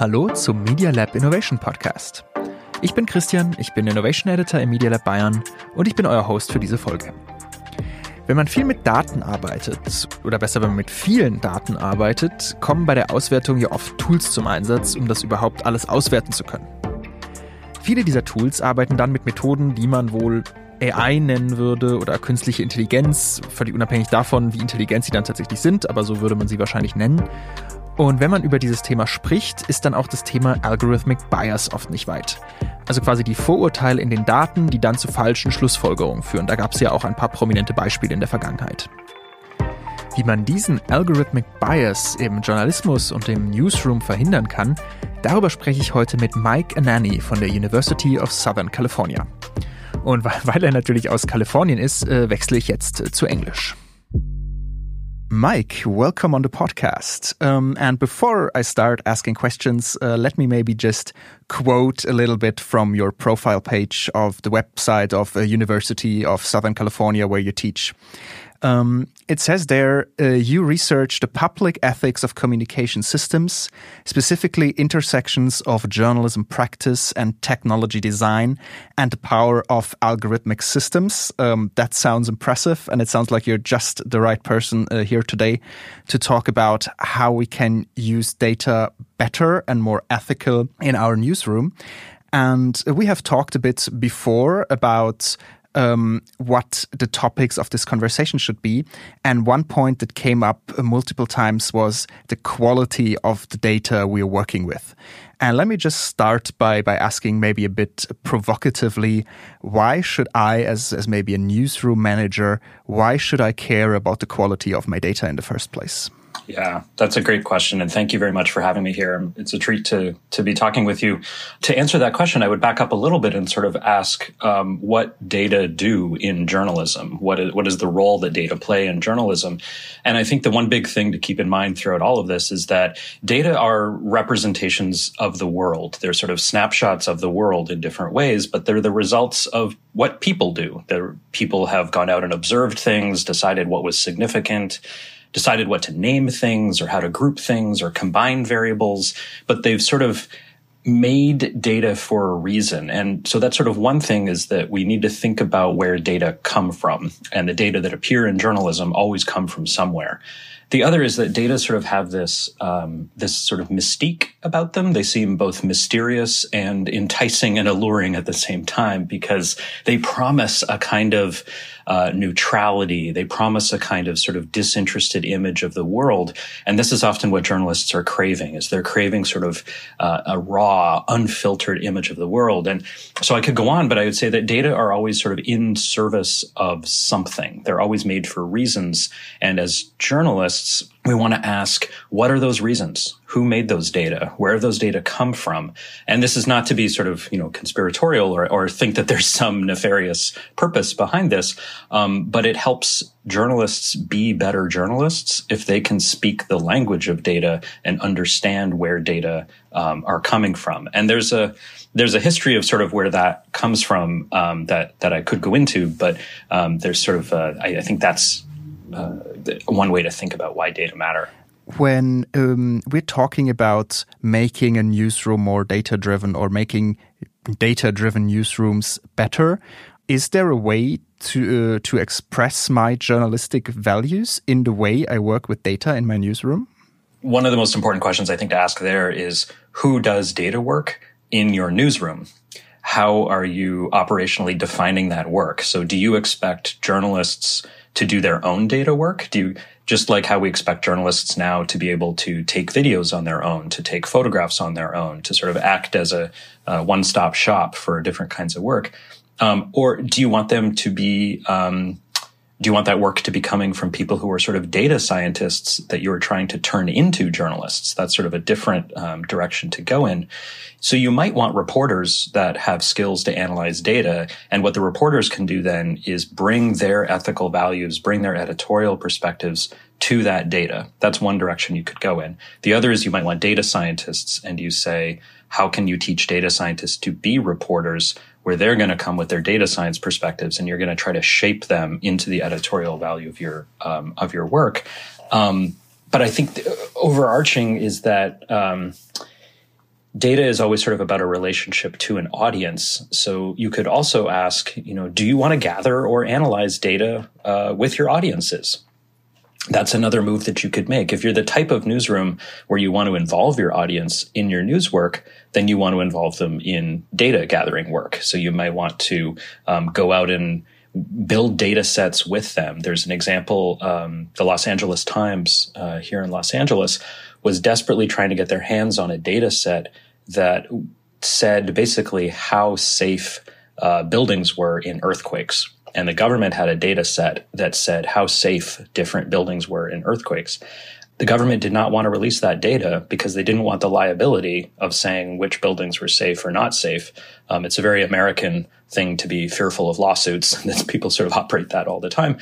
Hallo zum Media Lab Innovation Podcast. Ich bin Christian, ich bin Innovation Editor im Media Lab Bayern und ich bin euer Host für diese Folge. Wenn man viel mit Daten arbeitet, oder besser, wenn man mit vielen Daten arbeitet, kommen bei der Auswertung ja oft Tools zum Einsatz, um das überhaupt alles auswerten zu können. Viele dieser Tools arbeiten dann mit Methoden, die man wohl AI nennen würde oder künstliche Intelligenz, völlig unabhängig davon, wie intelligent sie dann tatsächlich sind, aber so würde man sie wahrscheinlich nennen. Und wenn man über dieses Thema spricht, ist dann auch das Thema Algorithmic Bias oft nicht weit. Also quasi die Vorurteile in den Daten, die dann zu falschen Schlussfolgerungen führen. Da gab es ja auch ein paar prominente Beispiele in der Vergangenheit. Wie man diesen Algorithmic Bias im Journalismus und im Newsroom verhindern kann, darüber spreche ich heute mit Mike Anani von der University of Southern California. Und weil er natürlich aus Kalifornien ist, äh, wechsle ich jetzt zu Englisch. Mike, welcome on the podcast. Um, and before I start asking questions, uh, let me maybe just quote a little bit from your profile page of the website of the University of Southern California where you teach. Um, it says there uh, you research the public ethics of communication systems, specifically intersections of journalism practice and technology design, and the power of algorithmic systems. Um, that sounds impressive, and it sounds like you're just the right person uh, here today to talk about how we can use data better and more ethical in our newsroom. And we have talked a bit before about um, what the topics of this conversation should be. And one point that came up multiple times was the quality of the data we are working with. And let me just start by, by asking maybe a bit provocatively, why should I, as, as maybe a newsroom manager, why should I care about the quality of my data in the first place? Yeah, that's a great question. And thank you very much for having me here. It's a treat to, to be talking with you. To answer that question, I would back up a little bit and sort of ask um, what data do in journalism? What is, what is the role that data play in journalism? And I think the one big thing to keep in mind throughout all of this is that data are representations of the world. They're sort of snapshots of the world in different ways, but they're the results of what people do. The people have gone out and observed things, decided what was significant, decided what to name things or how to group things or combine variables, but they've sort of made data for a reason. And so that's sort of one thing is that we need to think about where data come from. And the data that appear in journalism always come from somewhere. The other is that data sort of have this um, this sort of mystique about them. They seem both mysterious and enticing and alluring at the same time because they promise a kind of uh, neutrality. They promise a kind of sort of disinterested image of the world, and this is often what journalists are craving: is they're craving sort of uh, a raw, unfiltered image of the world. And so I could go on, but I would say that data are always sort of in service of something. They're always made for reasons, and as journalists we want to ask what are those reasons? Who made those data? Where have those data come from? And this is not to be sort of you know conspiratorial or, or think that there's some nefarious purpose behind this um, but it helps journalists be better journalists if they can speak the language of data and understand where data um, are coming from. And there's a there's a history of sort of where that comes from um, that that I could go into, but um, there's sort of uh, I, I think that's uh, one way to think about why data matter. When um, we're talking about making a newsroom more data driven or making data driven newsrooms better, is there a way to uh, to express my journalistic values in the way I work with data in my newsroom? One of the most important questions I think to ask there is who does data work in your newsroom? How are you operationally defining that work? So do you expect journalists to do their own data work? Do you, just like how we expect journalists now to be able to take videos on their own, to take photographs on their own, to sort of act as a, a one-stop shop for different kinds of work? Um, or do you want them to be um, do you want that work to be coming from people who are sort of data scientists that you are trying to turn into journalists? That's sort of a different um, direction to go in. So you might want reporters that have skills to analyze data. And what the reporters can do then is bring their ethical values, bring their editorial perspectives to that data. That's one direction you could go in. The other is you might want data scientists and you say, how can you teach data scientists to be reporters where they're going to come with their data science perspectives and you're going to try to shape them into the editorial value of your um, of your work. Um, but I think overarching is that um, data is always sort of about a relationship to an audience. So you could also ask, you know, do you want to gather or analyze data uh, with your audiences? That's another move that you could make. If you're the type of newsroom where you want to involve your audience in your news work, then you want to involve them in data gathering work. So you might want to um, go out and build data sets with them. There's an example, um, the Los Angeles Times uh, here in Los Angeles was desperately trying to get their hands on a data set that said basically how safe uh, buildings were in earthquakes. And the government had a data set that said how safe different buildings were in earthquakes. The government did not want to release that data because they didn't want the liability of saying which buildings were safe or not safe. Um, it's a very American thing to be fearful of lawsuits. That people sort of operate that all the time.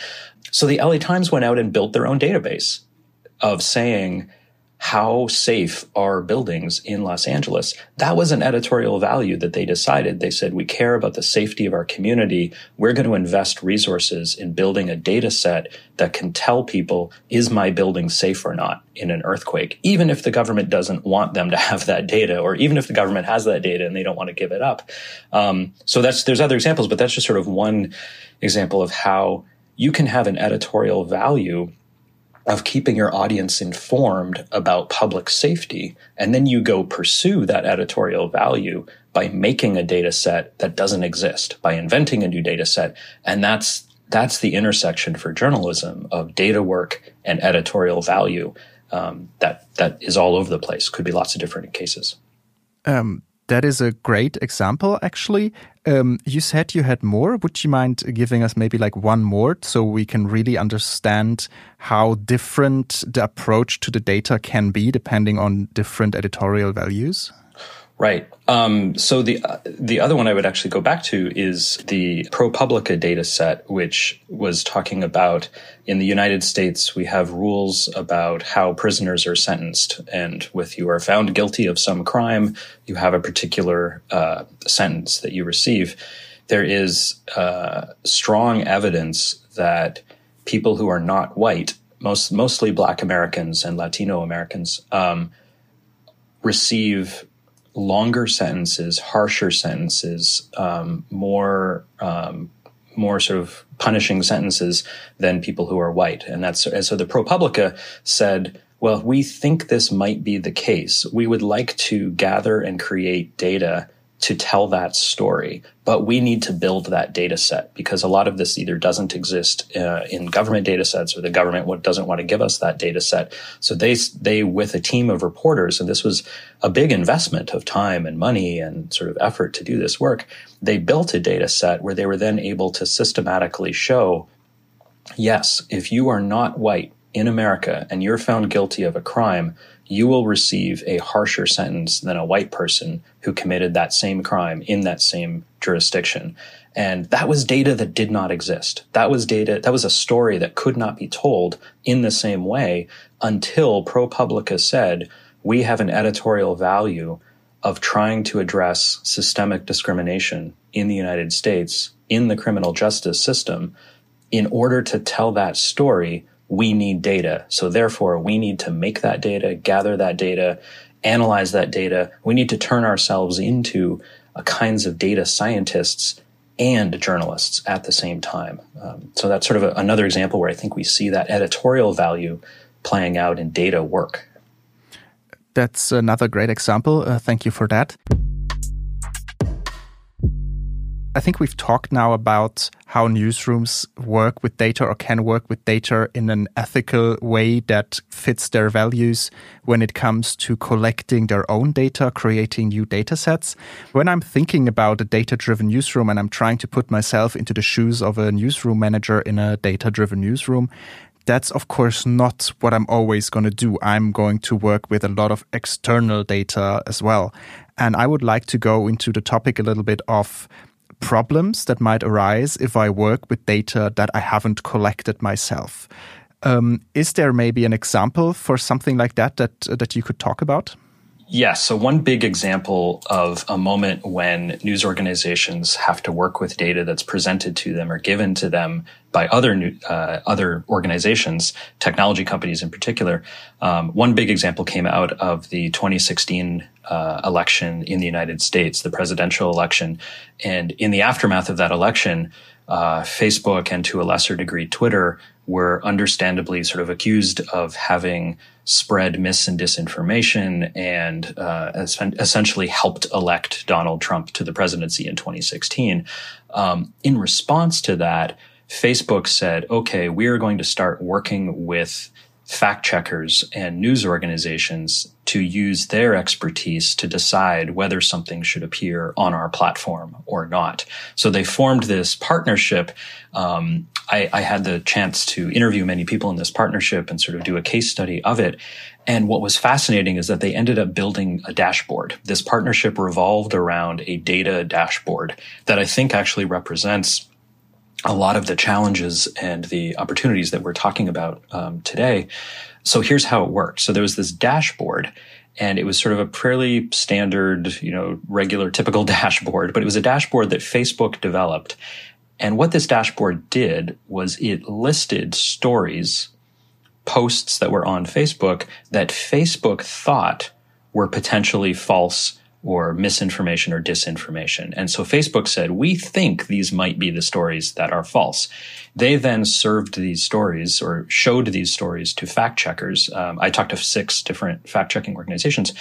So the LA Times went out and built their own database of saying how safe are buildings in Los Angeles? That was an editorial value that they decided. They said, we care about the safety of our community. We're going to invest resources in building a data set that can tell people, is my building safe or not in an earthquake? Even if the government doesn't want them to have that data, or even if the government has that data and they don't want to give it up. Um, so that's, there's other examples, but that's just sort of one example of how you can have an editorial value of keeping your audience informed about public safety. And then you go pursue that editorial value by making a data set that doesn't exist, by inventing a new data set. And that's, that's the intersection for journalism of data work and editorial value. Um, that, that is all over the place. Could be lots of different cases. Um, that is a great example, actually. Um, you said you had more. Would you mind giving us maybe like one more so we can really understand how different the approach to the data can be depending on different editorial values? Right. Um, so the uh, the other one I would actually go back to is the ProPublica data set, which was talking about in the United States we have rules about how prisoners are sentenced, and with you are found guilty of some crime, you have a particular uh, sentence that you receive. There is uh, strong evidence that people who are not white, most mostly Black Americans and Latino Americans, um, receive longer sentences, harsher sentences, um, more um, more sort of punishing sentences than people who are white, and that's and so the ProPublica said. Well, we think this might be the case. We would like to gather and create data to tell that story. But we need to build that data set because a lot of this either doesn't exist uh, in government data sets or the government doesn't want to give us that data set. So they, they, with a team of reporters, and this was a big investment of time and money and sort of effort to do this work, they built a data set where they were then able to systematically show, yes, if you are not white in America and you're found guilty of a crime, you will receive a harsher sentence than a white person who committed that same crime in that same jurisdiction. And that was data that did not exist. That was data, that was a story that could not be told in the same way until ProPublica said, we have an editorial value of trying to address systemic discrimination in the United States in the criminal justice system in order to tell that story we need data. So therefore, we need to make that data, gather that data, analyze that data. We need to turn ourselves into a kinds of data scientists and journalists at the same time. Um, so that's sort of a, another example where I think we see that editorial value playing out in data work. That's another great example. Uh, thank you for that. I think we've talked now about how newsrooms work with data or can work with data in an ethical way that fits their values when it comes to collecting their own data, creating new data sets. When I'm thinking about a data driven newsroom and I'm trying to put myself into the shoes of a newsroom manager in a data driven newsroom, that's of course not what I'm always going to do. I'm going to work with a lot of external data as well. And I would like to go into the topic a little bit of problems that might arise if I work with data that I haven't collected myself. Um, is there maybe an example for something like that that that you could talk about? Yes. So, one big example of a moment when news organizations have to work with data that's presented to them or given to them by other new, uh, other organizations, technology companies in particular. Um, one big example came out of the 2016 uh, election in the United States, the presidential election, and in the aftermath of that election, uh, Facebook and to a lesser degree Twitter were understandably sort of accused of having spread mis and disinformation and uh, essentially helped elect Donald Trump to the presidency in 2016. Um, in response to that, Facebook said, okay, we are going to start working with fact checkers and news organizations to use their expertise to decide whether something should appear on our platform or not. So they formed this partnership. Um, I, I had the chance to interview many people in this partnership and sort of do a case study of it. And what was fascinating is that they ended up building a dashboard. This partnership revolved around a data dashboard that I think actually represents a lot of the challenges and the opportunities that we're talking about um, today. So here's how it worked. So there was this dashboard and it was sort of a fairly standard, you know, regular, typical dashboard, but it was a dashboard that Facebook developed. And what this dashboard did was it listed stories, posts that were on Facebook that Facebook thought were potentially false or misinformation or disinformation. And so Facebook said, we think these might be the stories that are false. They then served these stories or showed these stories to fact checkers. Um, I talked to six different fact checking organizations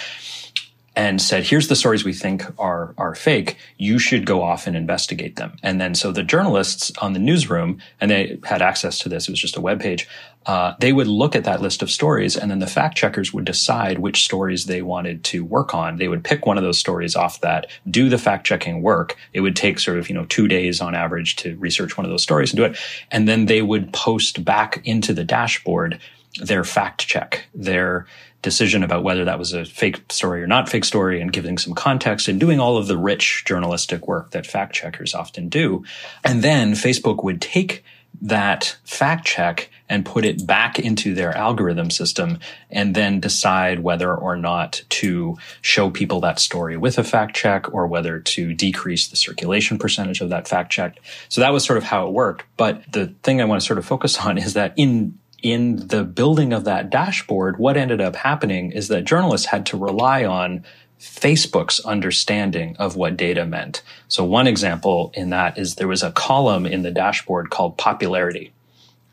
and said, here's the stories we think are, are fake. You should go off and investigate them. And then so the journalists on the newsroom, and they had access to this, it was just a web page, uh, they would look at that list of stories and then the fact checkers would decide which stories they wanted to work on. They would pick one of those stories off that, do the fact checking work. It would take sort of, you know, two days on average to research one of those stories and do it. And then they would post back into the dashboard their fact check, their decision about whether that was a fake story or not fake story and giving some context and doing all of the rich journalistic work that fact checkers often do. And then Facebook would take that fact check and put it back into their algorithm system and then decide whether or not to show people that story with a fact check or whether to decrease the circulation percentage of that fact check. So that was sort of how it worked. But the thing I want to sort of focus on is that in in the building of that dashboard, what ended up happening is that journalists had to rely on Facebook's understanding of what data meant. So one example in that is there was a column in the dashboard called popularity.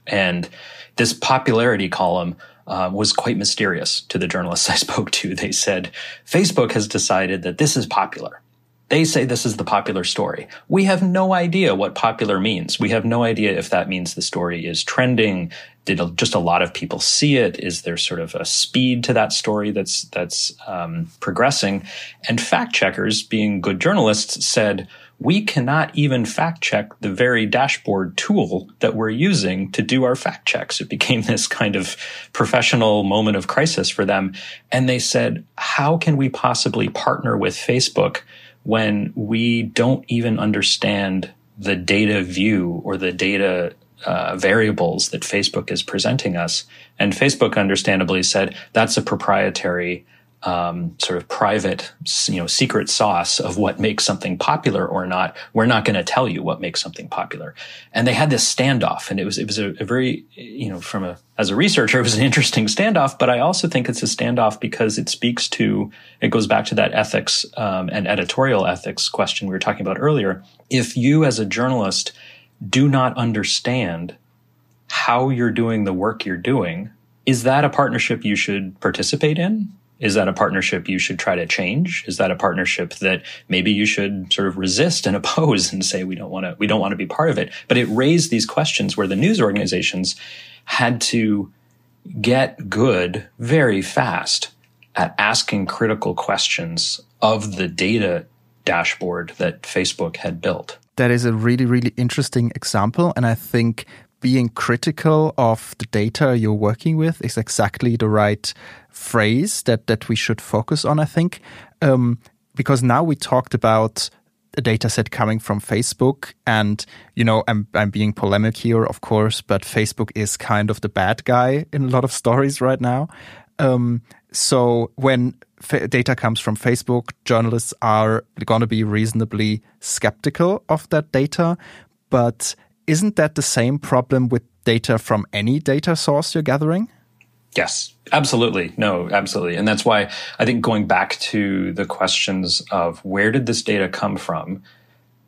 And this popularity column uh, was quite mysterious to the journalists I spoke to. They said, Facebook has decided that this is popular. They say this is the popular story. We have no idea what popular means. We have no idea if that means the story is trending. Did just a lot of people see it? Is there sort of a speed to that story that's that's um, progressing? And fact checkers, being good journalists, said we cannot even fact check the very dashboard tool that we're using to do our fact checks. It became this kind of professional moment of crisis for them, and they said, how can we possibly partner with Facebook? When we don't even understand the data view or the data uh, variables that Facebook is presenting us. And Facebook understandably said that's a proprietary um, sort of private, you know, secret sauce of what makes something popular or not. We're not going to tell you what makes something popular. And they had this standoff, and it was it was a, a, very, you know, from a as a researcher, it was an interesting standoff. But I also think it's a standoff because it speaks to it goes back to that ethics um, and editorial ethics question we were talking about earlier. If you, as a journalist, do not understand how you're doing the work you're doing, is that a partnership you should participate in? Is that a partnership you should try to change? Is that a partnership that maybe you should sort of resist and oppose and say we don't want to we don't want to be part of it? But it raised these questions where the news organizations had to get good very fast at asking critical questions of the data dashboard that Facebook had built. That is a really, really interesting example. And I think being critical of the data you're working with is exactly the right phrase that that we should focus on. I think um, because now we talked about a data set coming from Facebook, and you know I'm I'm being polemic here, of course, but Facebook is kind of the bad guy in a lot of stories right now. Um, so when data comes from Facebook, journalists are going to be reasonably skeptical of that data. But isn't that the same problem with data from any data source you're gathering? Yes, absolutely. No, absolutely. And that's why I think going back to the questions of where did this data come from?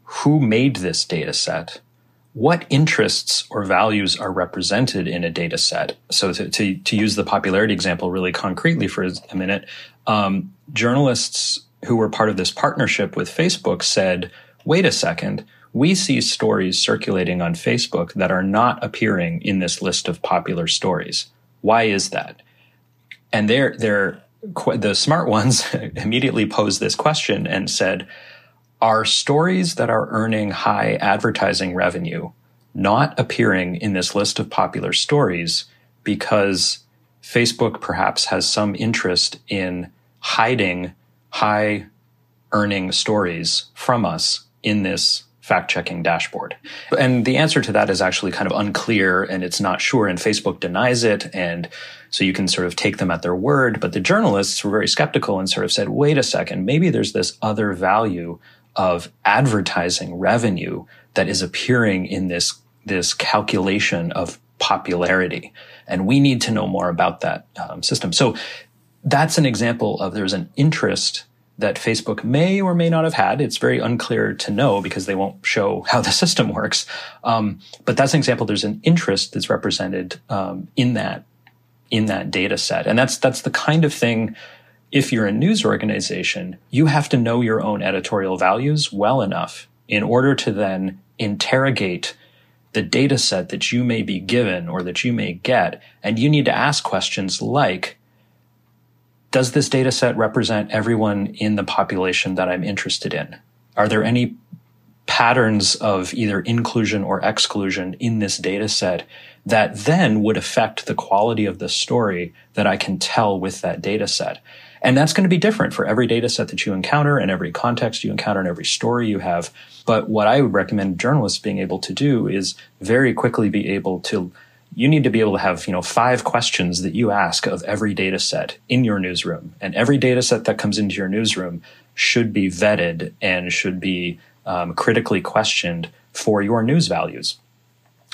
Who made this data set? What interests or values are represented in a data set? So to, to, to use the popularity example really concretely for a minute, um, journalists who were part of this partnership with Facebook said, wait a second, we see stories circulating on Facebook that are not appearing in this list of popular stories. Why is that? And they're, they're, the smart ones immediately posed this question and said, are stories that are earning high advertising revenue not appearing in this list of popular stories because Facebook perhaps has some interest in hiding high earning stories from us in this fact checking dashboard? And the answer to that is actually kind of unclear and it's not sure. And Facebook denies it. And so you can sort of take them at their word. But the journalists were very skeptical and sort of said, wait a second, maybe there's this other value of advertising revenue that is appearing in this, this calculation of popularity. And we need to know more about that um, system. So that's an example of there's an interest that Facebook may or may not have had. It's very unclear to know because they won't show how the system works. Um, but that's an example. There's an interest that's represented um, in that in that data set, and that's that's the kind of thing. If you're a news organization, you have to know your own editorial values well enough in order to then interrogate the data set that you may be given or that you may get. And you need to ask questions like, does this data set represent everyone in the population that I'm interested in? Are there any patterns of either inclusion or exclusion in this data set that then would affect the quality of the story that I can tell with that data set? And that's going to be different for every data set that you encounter and every context you encounter and every story you have. But what I would recommend journalists being able to do is very quickly be able to you need to be able to have you know five questions that you ask of every data set in your newsroom. And every data set that comes into your newsroom should be vetted and should be um, critically questioned for your news values.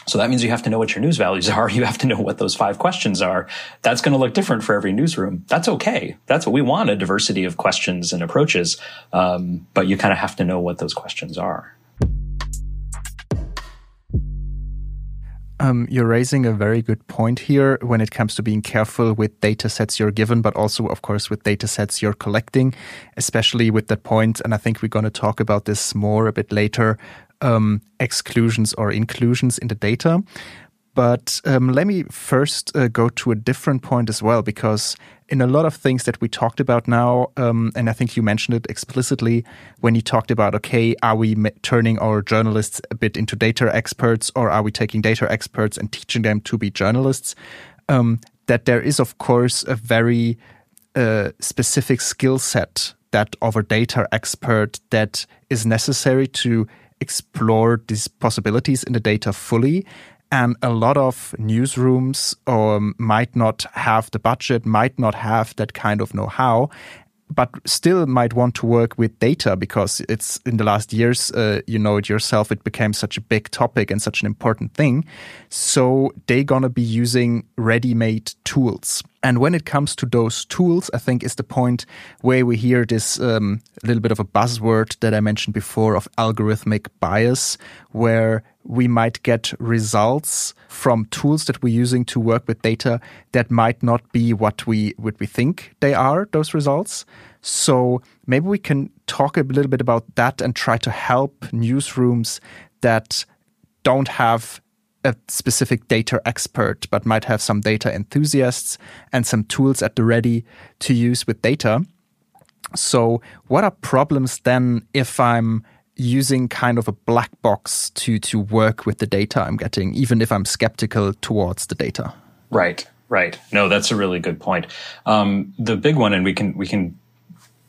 So that means you have to know what your news values are. You have to know what those five questions are. That's going to look different for every newsroom. That's okay. That's what we want a diversity of questions and approaches. Um, but you kind of have to know what those questions are Um, you're raising a very good point here when it comes to being careful with data sets you're given, but also, of course, with data sets you're collecting, especially with that point. And I think we're going to talk about this more a bit later um, exclusions or inclusions in the data. But um, let me first uh, go to a different point as well, because in a lot of things that we talked about now, um, and I think you mentioned it explicitly when you talked about, okay, are we turning our journalists a bit into data experts, or are we taking data experts and teaching them to be journalists? Um, that there is, of course, a very uh, specific skill set that of a data expert that is necessary to explore these possibilities in the data fully and a lot of newsrooms um, might not have the budget, might not have that kind of know how, but still might want to work with data because it's in the last years, uh, you know it yourself, it became such a big topic and such an important thing. So they're going to be using ready made tools. And when it comes to those tools, I think is the point where we hear this um, little bit of a buzzword that I mentioned before of algorithmic bias, where we might get results from tools that we're using to work with data that might not be what we what we think they are those results. So maybe we can talk a little bit about that and try to help newsrooms that don't have a specific data expert but might have some data enthusiasts and some tools at the ready to use with data so what are problems then if i'm using kind of a black box to to work with the data I'm getting, even if I'm skeptical towards the data. Right, right. No, that's a really good point. Um, the big one, and we can we can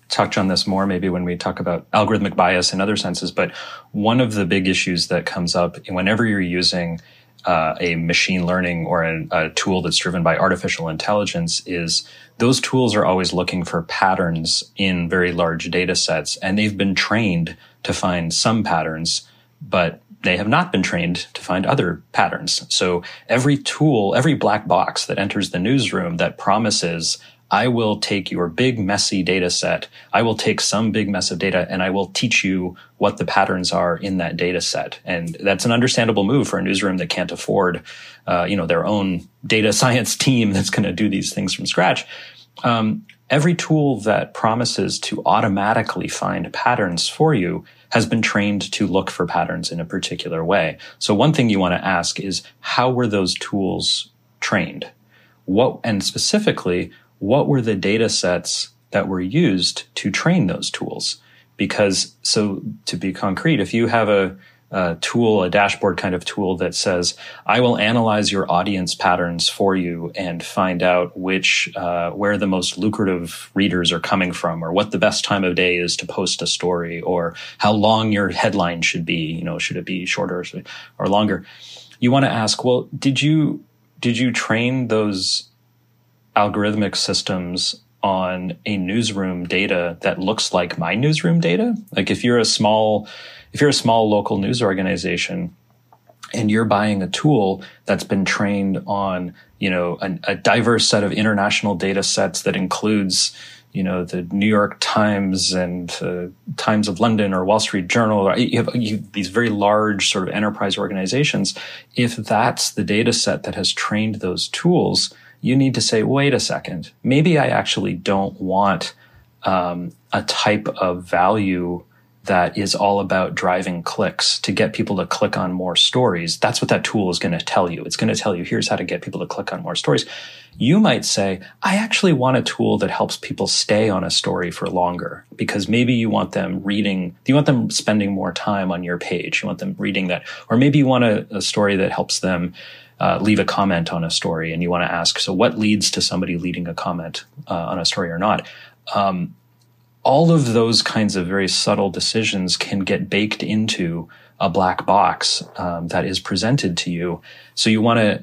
touch on this more maybe when we talk about algorithmic bias in other senses. But one of the big issues that comes up whenever you're using uh, a machine learning or a, a tool that's driven by artificial intelligence is those tools are always looking for patterns in very large data sets, and they've been trained to find some patterns, but they have not been trained to find other patterns. So every tool, every black box that enters the newsroom that promises I will take your big messy data set. I will take some big mess of data and I will teach you what the patterns are in that data set. And that's an understandable move for a newsroom that can't afford, uh, you know, their own data science team that's going to do these things from scratch. Um, every tool that promises to automatically find patterns for you has been trained to look for patterns in a particular way. So one thing you want to ask is how were those tools trained? What, and specifically, what were the data sets that were used to train those tools? Because, so to be concrete, if you have a, a tool, a dashboard kind of tool that says, I will analyze your audience patterns for you and find out which, uh, where the most lucrative readers are coming from or what the best time of day is to post a story or how long your headline should be. You know, should it be shorter or longer? You want to ask, well, did you, did you train those algorithmic systems on a newsroom data that looks like my newsroom data. Like if you're a small, if you're a small local news organization and you're buying a tool that's been trained on, you know, a, a diverse set of international data sets that includes, you know, the New York Times and uh, Times of London or Wall Street Journal, you have, you have these very large sort of enterprise organizations. If that's the data set that has trained those tools, you need to say, wait a second, maybe I actually don't want um, a type of value that is all about driving clicks to get people to click on more stories. That's what that tool is going to tell you. It's going to tell you, here's how to get people to click on more stories. You might say, I actually want a tool that helps people stay on a story for longer because maybe you want them reading, you want them spending more time on your page. You want them reading that. Or maybe you want a, a story that helps them uh, leave a comment on a story and you want to ask, so what leads to somebody leaving a comment uh, on a story or not? Um, all of those kinds of very subtle decisions can get baked into a black box um, that is presented to you. So you want to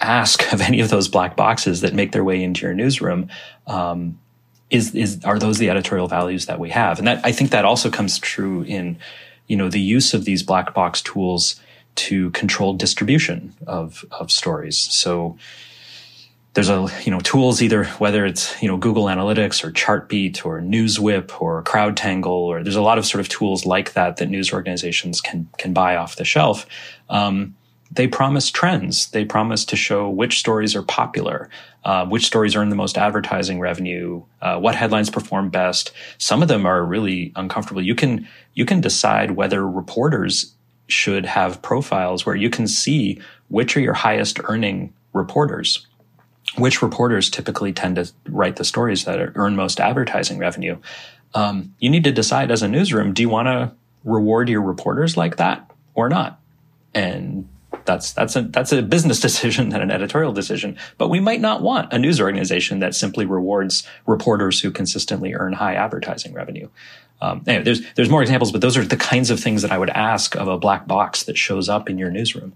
ask of any of those black boxes that make their way into your newsroom. Um, is is are those the editorial values that we have? And that I think that also comes true in you know the use of these black box tools to control distribution of, of stories. So there's a, you know, tools either whether it's, you know, Google Analytics or Chartbeat or NewsWhip or CrowdTangle, or there's a lot of sort of tools like that that news organizations can, can buy off the shelf. Um, they promise trends. They promise to show which stories are popular, uh, which stories earn the most advertising revenue, uh, what headlines perform best. Some of them are really uncomfortable. You can you can decide whether reporters should have profiles where you can see which are your highest earning reporters. Which reporters typically tend to write the stories that earn most advertising revenue. Um, you need to decide as a newsroom do you want to reward your reporters like that or not? And that's that's a that's a business decision and an editorial decision. But we might not want a news organization that simply rewards reporters who consistently earn high advertising revenue um, anyway, there's there's more examples, but those are the kinds of things that I would ask of a black box that shows up in your newsroom.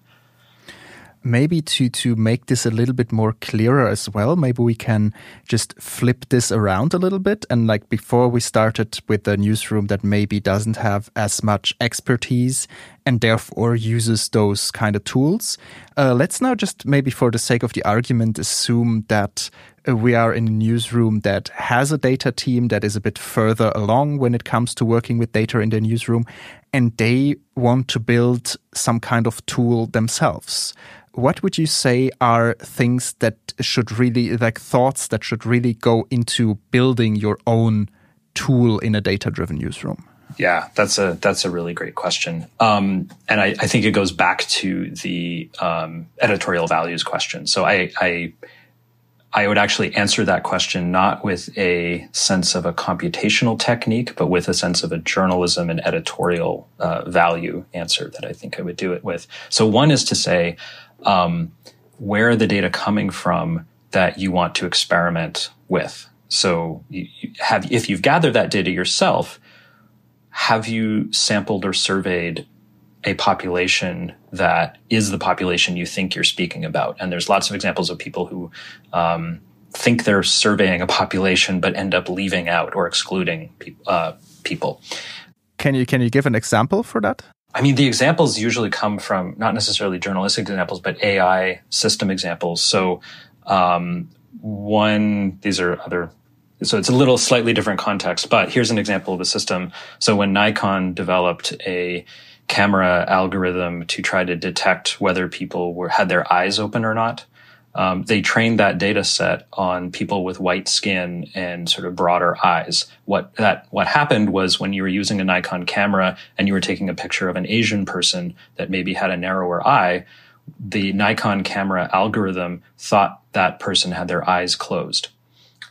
Maybe to to make this a little bit more clearer as well, maybe we can just flip this around a little bit. And like before, we started with a newsroom that maybe doesn't have as much expertise and therefore uses those kind of tools. Uh, let's now just maybe for the sake of the argument assume that we are in a newsroom that has a data team that is a bit further along when it comes to working with data in the newsroom, and they want to build some kind of tool themselves. What would you say are things that should really, like thoughts that should really go into building your own tool in a data driven newsroom? Yeah, that's a that's a really great question, um, and I, I, think it goes back to the um, editorial values question. So I, I I would actually answer that question not with a sense of a computational technique, but with a sense of a journalism and editorial uh, value answer that I think I would do it with. So one is to say, um, where are the data coming from that you want to experiment with? So you, you have, if you've gathered that data yourself, have you sampled or surveyed a population that is the population you think you're speaking about. And there's lots of examples of people who um, think they're surveying a population but end up leaving out or excluding pe- uh, people. Can you can you give an example for that? I mean, the examples usually come from not necessarily journalistic examples, but AI system examples. So, um, one, these are other, so it's a little slightly different context, but here's an example of a system. So when Nikon developed a camera algorithm to try to detect whether people were, had their eyes open or not, um, they trained that data set on people with white skin and sort of broader eyes. What that what happened was when you were using a Nikon camera and you were taking a picture of an Asian person that maybe had a narrower eye, the Nikon camera algorithm thought that person had their eyes closed.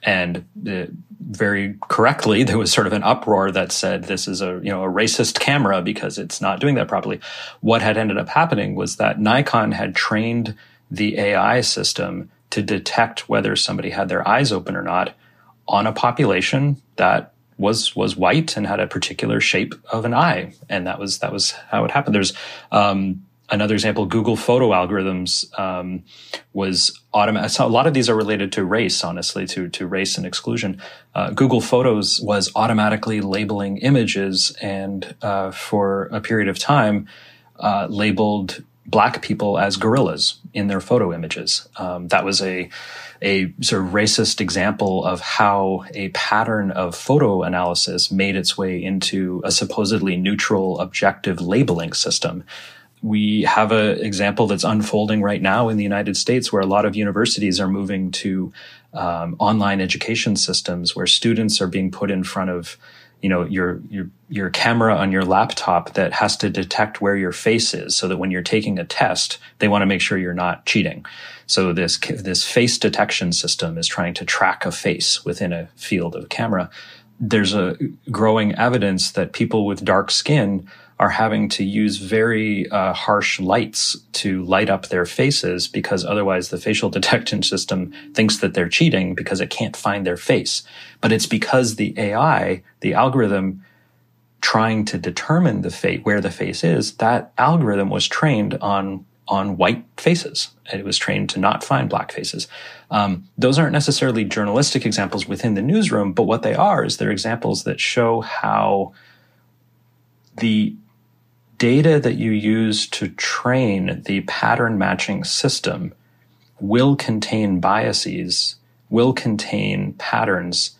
And uh, very correctly, there was sort of an uproar that said this is a you know a racist camera because it's not doing that properly. What had ended up happening was that Nikon had trained the AI system to detect whether somebody had their eyes open or not on a population that was was white and had a particular shape of an eye, and that was that was how it happened. There's um, another example. Google photo algorithms um, was automatic. So a lot of these are related to race, honestly, to to race and exclusion. Uh, Google Photos was automatically labeling images, and uh, for a period of time, uh, labeled black people as gorillas in their photo images. Um, that was a a sort of racist example of how a pattern of photo analysis made its way into a supposedly neutral, objective labeling system. We have an example that's unfolding right now in the United States where a lot of universities are moving to um, online education systems where students are being put in front of you know your your your camera on your laptop that has to detect where your face is so that when you're taking a test they want to make sure you're not cheating. So this this face detection system is trying to track a face within a field of camera. There's a growing evidence that people with dark skin are having to use very uh, harsh lights to light up their faces because otherwise the facial detection system thinks that they're cheating because it can't find their face. But it's because the AI, the algorithm trying to determine the fate where the face is, that algorithm was trained on on white faces. It was trained to not find black faces. Um, those aren't necessarily journalistic examples within the newsroom, but what they are is they're examples that show how the data that you use to train the pattern matching system will contain biases, will contain patterns.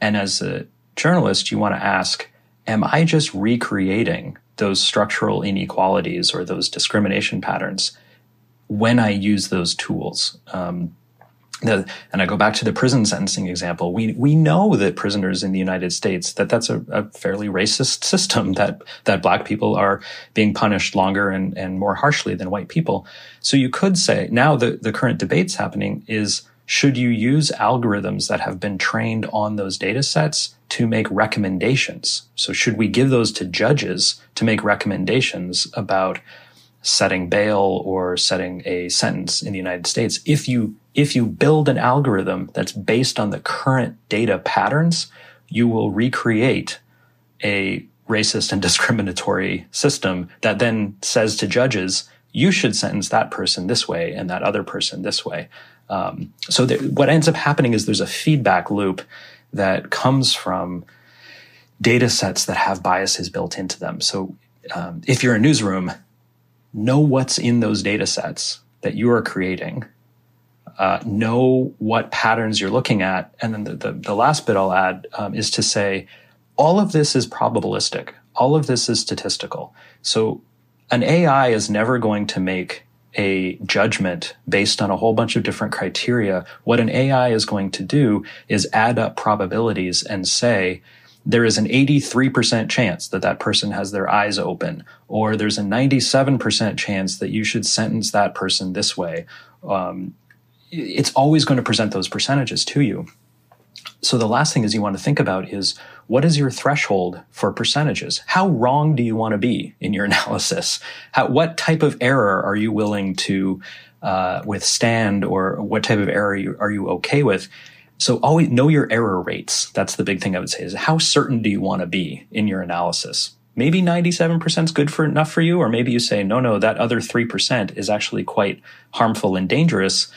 And as a journalist, you want to ask, am I just recreating those structural inequalities or those discrimination patterns when I use those tools? Um, the, and I go back to the prison sentencing example. We we know that prisoners in the United States that that's a, a, fairly racist system that that black people are being punished longer and and more harshly than white people. So you could say now the the current debates happening is should you use algorithms that have been trained on those data sets to make recommendations? So should we give those to judges to make recommendations about setting bail or setting a sentence in the United States if you if you build an algorithm that's based on the current data patterns, you will recreate a racist and discriminatory system that then says to judges, you should sentence that person this way and that other person this way. Um, so th- what ends up happening is there's a feedback loop that comes from data sets that have biases built into them. So um, if you're a newsroom, know what's in those data sets that you are creating uh, know what patterns you're looking at. And then the, the, the last bit I'll add um, is to say all of this is probabilistic, all of this is statistical. So an AI is never going to make a judgment based on a whole bunch of different criteria. What an AI is going to do is add up probabilities and say, there is an 83% chance that that person has their eyes open, or there's a 97% chance that you should sentence that person this way. Um, it's always going to present those percentages to you. So the last thing is you want to think about is what is your threshold for percentages? How wrong do you want to be in your analysis? How, what type of error are you willing to uh, withstand, or what type of error are you, are you okay with? So always know your error rates. That's the big thing I would say is how certain do you want to be in your analysis? maybe 97% is good for enough for you, or maybe you say, no, no, that other 3% is actually quite harmful and dangerous.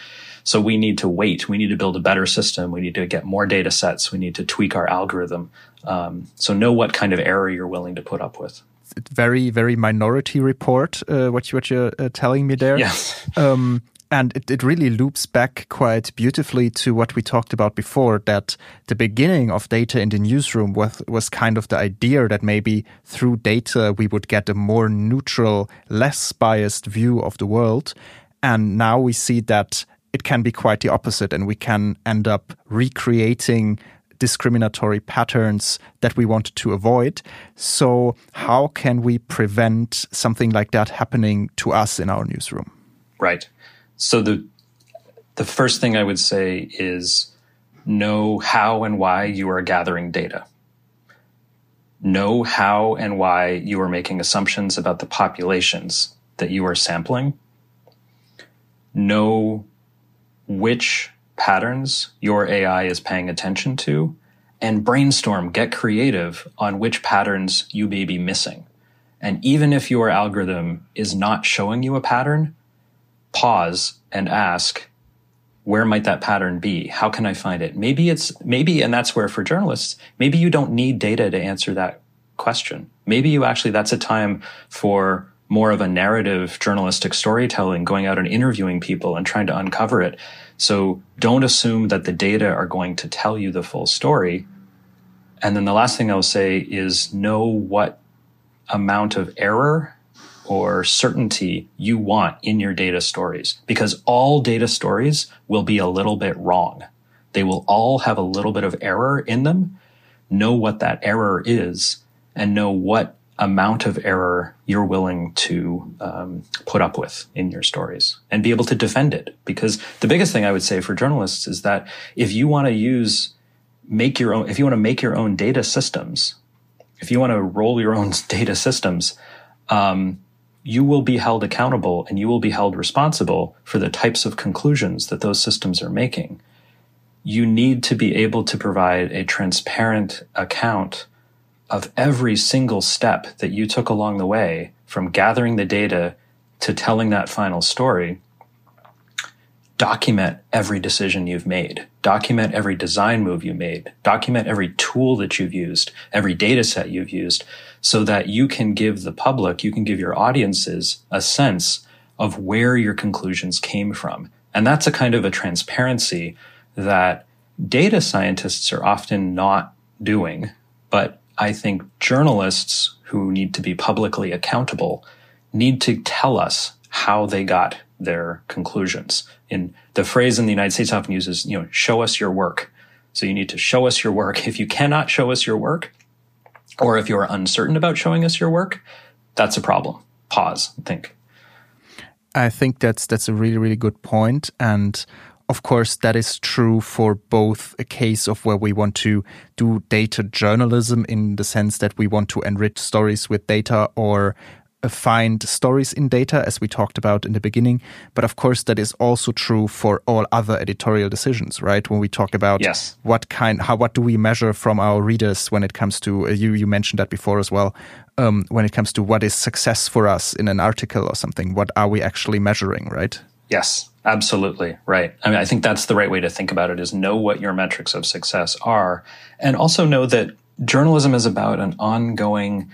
So we need to wait. We need to build a better system. We need to get more data sets. We need to tweak our algorithm. Um, so know what kind of error you're willing to put up with. It's Very, very minority report. Uh, what you what you're uh, telling me there. Yes. Um, and it, it really loops back quite beautifully to what we talked about before that the beginning of data in the newsroom was, was kind of the idea that maybe through data we would get a more neutral, less biased view of the world. And now we see that it can be quite the opposite, and we can end up recreating discriminatory patterns that we wanted to avoid. So, how can we prevent something like that happening to us in our newsroom? Right. So the the first thing I would say is know how and why you are gathering data. Know how and why you are making assumptions about the populations that you are sampling. Know which patterns your AI is paying attention to and brainstorm, get creative on which patterns you may be missing. And even if your algorithm is not showing you a pattern, pause and ask, where might that pattern be? How can I find it? Maybe it's, maybe, and that's where for journalists, maybe you don't need data to answer that question. Maybe you actually, that's a time for more of a narrative journalistic storytelling, going out and interviewing people and trying to uncover it. So don't assume that the data are going to tell you the full story. And then the last thing I'll say is know what amount of error or certainty you want in your data stories because all data stories will be a little bit wrong. They will all have a little bit of error in them. Know what that error is and know what amount of error you're willing to um, put up with in your stories and be able to defend it. Because the biggest thing I would say for journalists is that if you want to use, make your own, if you want to make your own data systems, if you want to roll your own data systems, um, you will be held accountable and you will be held responsible for the types of conclusions that those systems are making. You need to be able to provide a transparent account of every single step that you took along the way from gathering the data to telling that final story document every decision you've made, document every design move you made, document every tool that you've used, every data set you've used, so that you can give the public, you can give your audiences a sense of where your conclusions came from. And that's a kind of a transparency that data scientists are often not doing, but I think journalists who need to be publicly accountable need to tell us how they got their conclusions. In the phrase in the United States often uses, you know, show us your work. So you need to show us your work. If you cannot show us your work, or if you're uncertain about showing us your work, that's a problem. Pause, think. I think that's that's a really really good point and of course, that is true for both a case of where we want to do data journalism in the sense that we want to enrich stories with data or find stories in data, as we talked about in the beginning. But of course, that is also true for all other editorial decisions, right? When we talk about yes. what kind, how, what do we measure from our readers when it comes to, uh, you, you mentioned that before as well. Um, when it comes to what is success for us in an article or something, what are we actually measuring, right? Yes, absolutely. Right. I mean, I think that's the right way to think about it is know what your metrics of success are and also know that journalism is about an ongoing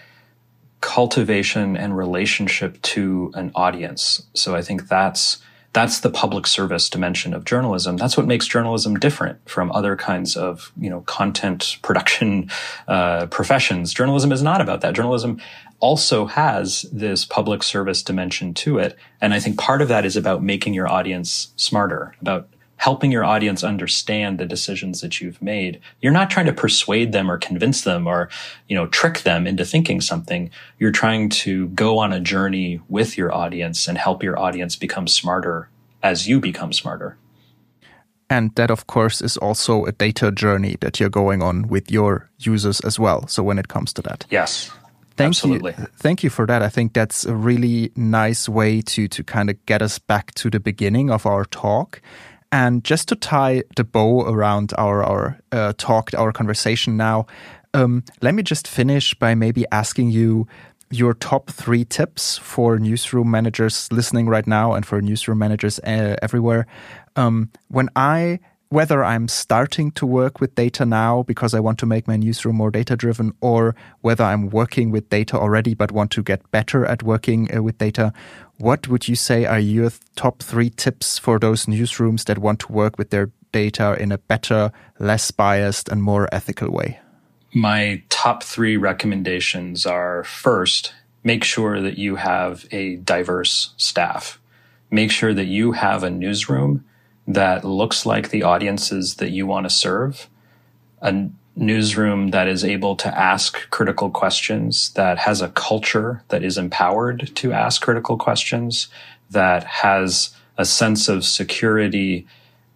cultivation and relationship to an audience. So I think that's that's the public service dimension of journalism. That's what makes journalism different from other kinds of you know content production uh, professions. Journalism is not about that. Journalism also has this public service dimension to it, and I think part of that is about making your audience smarter, about helping your audience understand the decisions that you've made. You're not trying to persuade them or convince them or, you know, trick them into thinking something. You're trying to go on a journey with your audience and help your audience become smarter as you become smarter. And that, of course, is also a data journey that you're going on with your users as well. So when it comes to that. Yes. Thank Absolutely. you. Thank you for that. I think that's a really nice way to to kind of get us back to the beginning of our talk and just to tie the bow around our our uh, talk, our conversation now, Um, let me just finish by maybe asking you your top three tips for newsroom managers listening right now and for newsroom managers uh, everywhere. Um, when I whether I'm starting to work with data now because I want to make my newsroom more data driven, or whether I'm working with data already but want to get better at working uh, with data, what would you say are your top three tips for those newsrooms that want to work with their data in a better, less biased, and more ethical way? My top three recommendations are first, make sure that you have a diverse staff. Make sure that you have a newsroom that looks like the audiences that you want to serve, a newsroom that is able to ask critical questions, that has a culture that is empowered to ask critical questions, that has a sense of security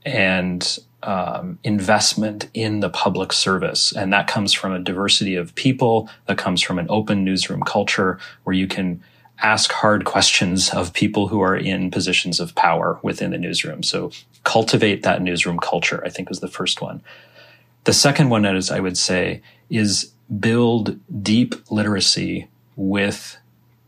and um, investment in the public service. And that comes from a diversity of people, that comes from an open newsroom culture where you can ask hard questions of people who are in positions of power within the newsroom. So cultivate that newsroom culture, I think was the first one. The second one is, I would say, is build deep literacy with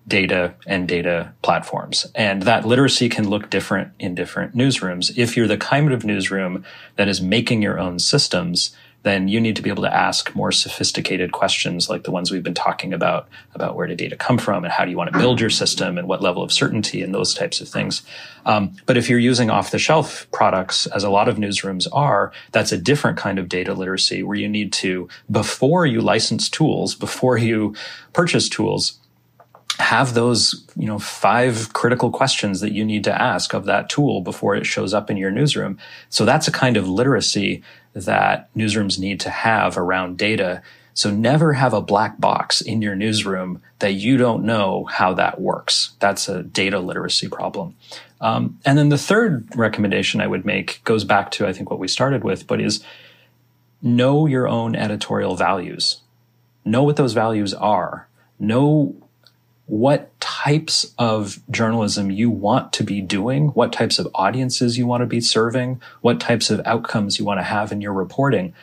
data and data platforms. And that literacy can look different in different newsrooms. If you're the kind of newsroom that is making your own systems, then you need to be able to ask more sophisticated questions like the ones we've been talking about, about where did data come from and how do you want to build your system and what level of certainty and those types of things. Um, but if you're using off the shelf products, as a lot of newsrooms are, that's a different kind of data literacy where you need to, before you license tools, before you purchase tools, have those you know five critical questions that you need to ask of that tool before it shows up in your newsroom so that's a kind of literacy that newsrooms need to have around data. So never have a black box in your newsroom that you don't know how that works. That's a data literacy problem. Um, and then the third recommendation i would make goes back to i think what we started with but is know your own editorial values. Know what those values are. Know what types of journalism you want to be doing, what types of audiences you want to be serving, what types of outcomes you want to have in your reporting.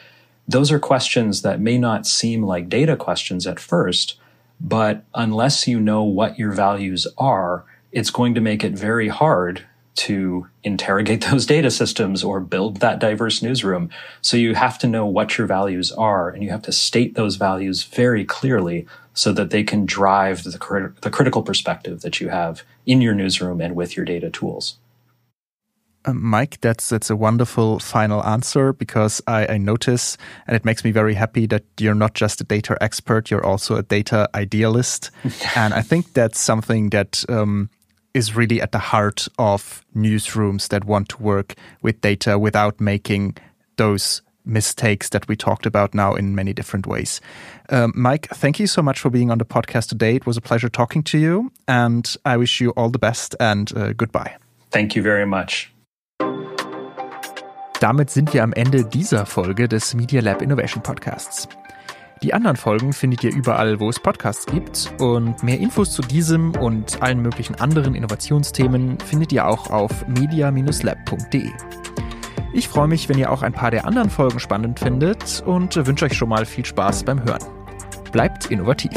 Those are questions that may not seem like data questions at first, but unless you know what your values are, it's going to make it very hard to interrogate those data systems or build that diverse newsroom. So you have to know what your values are and you have to state those values very clearly so that they can drive the, crit- the critical perspective that you have in your newsroom and with your data tools. Um, Mike, that's that's a wonderful final answer because I, I, notice, and it makes me very happy that you're not just a data expert; you're also a data idealist, and I think that's something that um, is really at the heart of newsrooms that want to work with data without making those mistakes that we talked about now in many different ways. Um, Mike, thank you so much for being on the podcast today. It was a pleasure talking to you, and I wish you all the best and uh, goodbye. Thank you very much. Damit sind wir am Ende dieser Folge des Media Lab Innovation Podcasts. Die anderen Folgen findet ihr überall, wo es Podcasts gibt. Und mehr Infos zu diesem und allen möglichen anderen Innovationsthemen findet ihr auch auf media-lab.de. Ich freue mich, wenn ihr auch ein paar der anderen Folgen spannend findet und wünsche euch schon mal viel Spaß beim Hören. Bleibt innovativ.